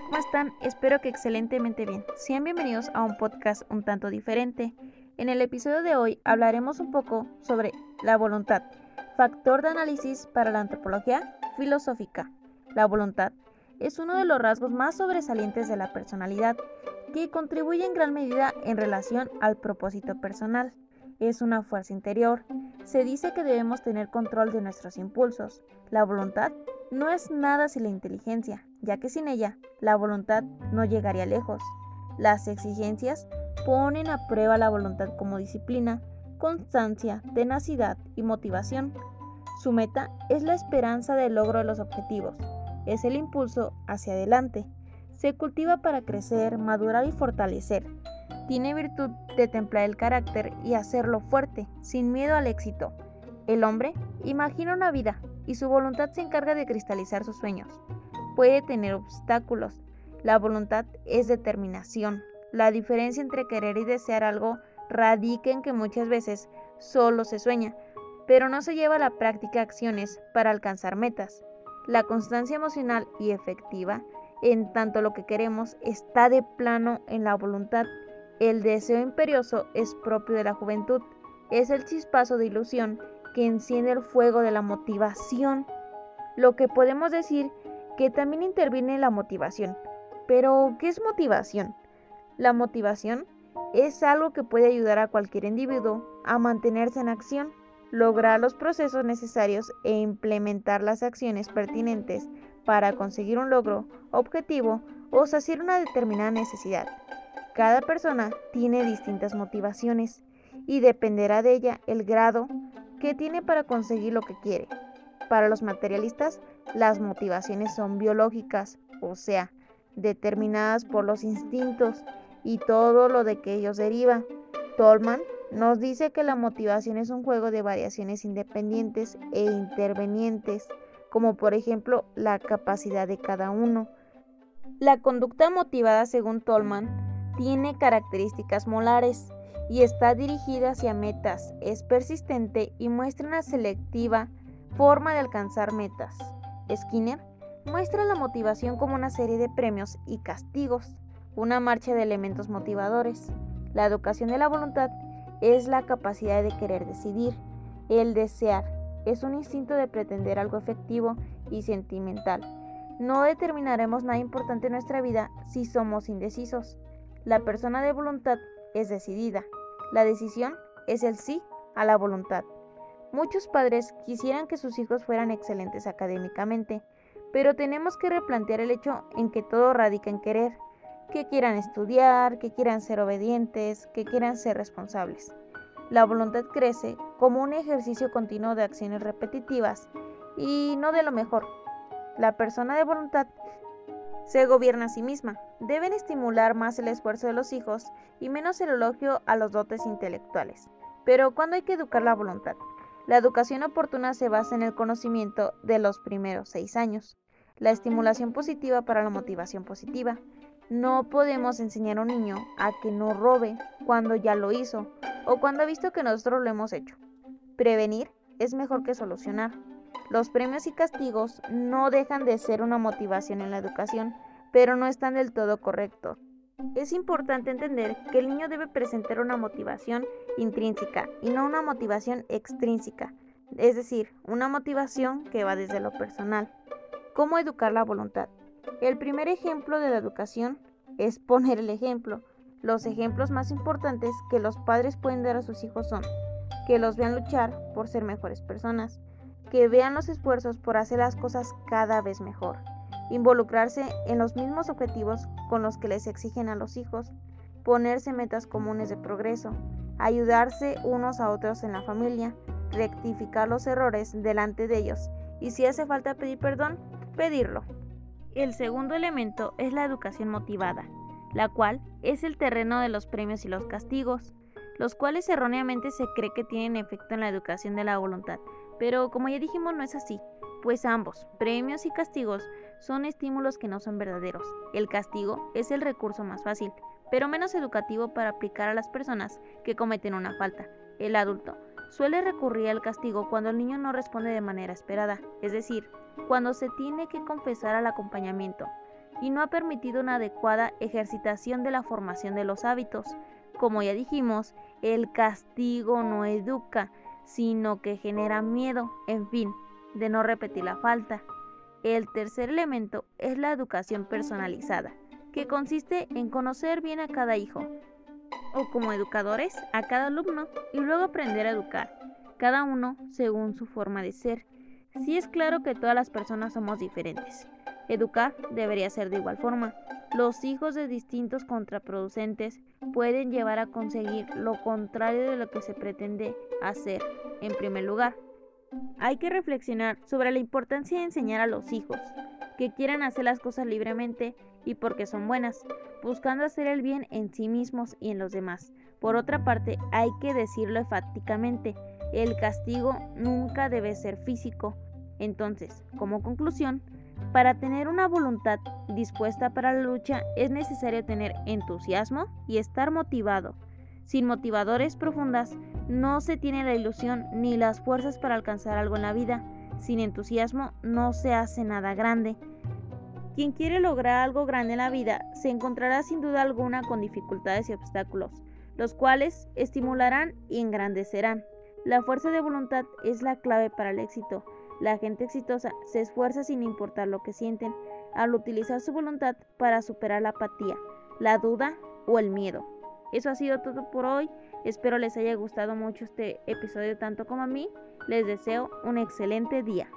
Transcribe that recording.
¿cómo están? Espero que excelentemente bien. Sean bienvenidos a un podcast un tanto diferente. En el episodio de hoy hablaremos un poco sobre la voluntad, factor de análisis para la antropología filosófica. La voluntad es uno de los rasgos más sobresalientes de la personalidad que contribuye en gran medida en relación al propósito personal. Es una fuerza interior. Se dice que debemos tener control de nuestros impulsos. La voluntad no es nada sin la inteligencia, ya que sin ella la voluntad no llegaría lejos. Las exigencias ponen a prueba la voluntad como disciplina, constancia, tenacidad y motivación. Su meta es la esperanza del logro de los objetivos. Es el impulso hacia adelante. Se cultiva para crecer, madurar y fortalecer. Tiene virtud de templar el carácter y hacerlo fuerte, sin miedo al éxito. El hombre imagina una vida y su voluntad se encarga de cristalizar sus sueños. Puede tener obstáculos. La voluntad es determinación. La diferencia entre querer y desear algo radica en que muchas veces solo se sueña, pero no se lleva a la práctica acciones para alcanzar metas. La constancia emocional y efectiva, en tanto lo que queremos, está de plano en la voluntad. El deseo imperioso es propio de la juventud, es el chispazo de ilusión que enciende el fuego de la motivación. Lo que podemos decir que también interviene la motivación. Pero, ¿qué es motivación? La motivación es algo que puede ayudar a cualquier individuo a mantenerse en acción lograr los procesos necesarios e implementar las acciones pertinentes para conseguir un logro, objetivo o saciar una determinada necesidad. Cada persona tiene distintas motivaciones y dependerá de ella el grado que tiene para conseguir lo que quiere. Para los materialistas, las motivaciones son biológicas, o sea, determinadas por los instintos y todo lo de que ellos deriva. Tolman nos dice que la motivación es un juego de variaciones independientes e intervenientes, como por ejemplo la capacidad de cada uno. La conducta motivada, según Tolman, tiene características molares y está dirigida hacia metas, es persistente y muestra una selectiva forma de alcanzar metas. Skinner muestra la motivación como una serie de premios y castigos, una marcha de elementos motivadores. La educación de la voluntad es la capacidad de querer decidir. El desear es un instinto de pretender algo efectivo y sentimental. No determinaremos nada importante en nuestra vida si somos indecisos. La persona de voluntad es decidida. La decisión es el sí a la voluntad. Muchos padres quisieran que sus hijos fueran excelentes académicamente, pero tenemos que replantear el hecho en que todo radica en querer que quieran estudiar, que quieran ser obedientes, que quieran ser responsables. La voluntad crece como un ejercicio continuo de acciones repetitivas y no de lo mejor. La persona de voluntad se gobierna a sí misma. Deben estimular más el esfuerzo de los hijos y menos el elogio a los dotes intelectuales. Pero ¿cuándo hay que educar la voluntad? La educación oportuna se basa en el conocimiento de los primeros seis años, la estimulación positiva para la motivación positiva, no podemos enseñar a un niño a que no robe cuando ya lo hizo o cuando ha visto que nosotros lo hemos hecho. Prevenir es mejor que solucionar. Los premios y castigos no dejan de ser una motivación en la educación, pero no están del todo correctos. Es importante entender que el niño debe presentar una motivación intrínseca y no una motivación extrínseca, es decir, una motivación que va desde lo personal. ¿Cómo educar la voluntad? El primer ejemplo de la educación es poner el ejemplo. Los ejemplos más importantes que los padres pueden dar a sus hijos son que los vean luchar por ser mejores personas, que vean los esfuerzos por hacer las cosas cada vez mejor, involucrarse en los mismos objetivos con los que les exigen a los hijos, ponerse metas comunes de progreso, ayudarse unos a otros en la familia, rectificar los errores delante de ellos y si hace falta pedir perdón, pedirlo. El segundo elemento es la educación motivada, la cual es el terreno de los premios y los castigos, los cuales erróneamente se cree que tienen efecto en la educación de la voluntad, pero como ya dijimos no es así, pues ambos, premios y castigos, son estímulos que no son verdaderos. El castigo es el recurso más fácil, pero menos educativo para aplicar a las personas que cometen una falta. El adulto suele recurrir al castigo cuando el niño no responde de manera esperada, es decir, cuando se tiene que confesar al acompañamiento. y no ha permitido una adecuada ejercitación de la formación de los hábitos. Como ya dijimos, el castigo no educa, sino que genera miedo, en fin, de no repetir la falta. El tercer elemento es la educación personalizada, que consiste en conocer bien a cada hijo, o como educadores a cada alumno, y luego aprender a educar, cada uno según su forma de ser. Sí es claro que todas las personas somos diferentes. Educar debería ser de igual forma. Los hijos de distintos contraproducentes pueden llevar a conseguir lo contrario de lo que se pretende hacer en primer lugar. Hay que reflexionar sobre la importancia de enseñar a los hijos que quieran hacer las cosas libremente y porque son buenas, buscando hacer el bien en sí mismos y en los demás. Por otra parte, hay que decirlo enfáticamente, el castigo nunca debe ser físico. Entonces, como conclusión, para tener una voluntad dispuesta para la lucha es necesario tener entusiasmo y estar motivado. Sin motivadores profundas no se tiene la ilusión ni las fuerzas para alcanzar algo en la vida. Sin entusiasmo no se hace nada grande. Quien quiere lograr algo grande en la vida se encontrará sin duda alguna con dificultades y obstáculos, los cuales estimularán y engrandecerán. La fuerza de voluntad es la clave para el éxito. La gente exitosa se esfuerza sin importar lo que sienten, al utilizar su voluntad para superar la apatía, la duda o el miedo. Eso ha sido todo por hoy. Espero les haya gustado mucho este episodio tanto como a mí. Les deseo un excelente día.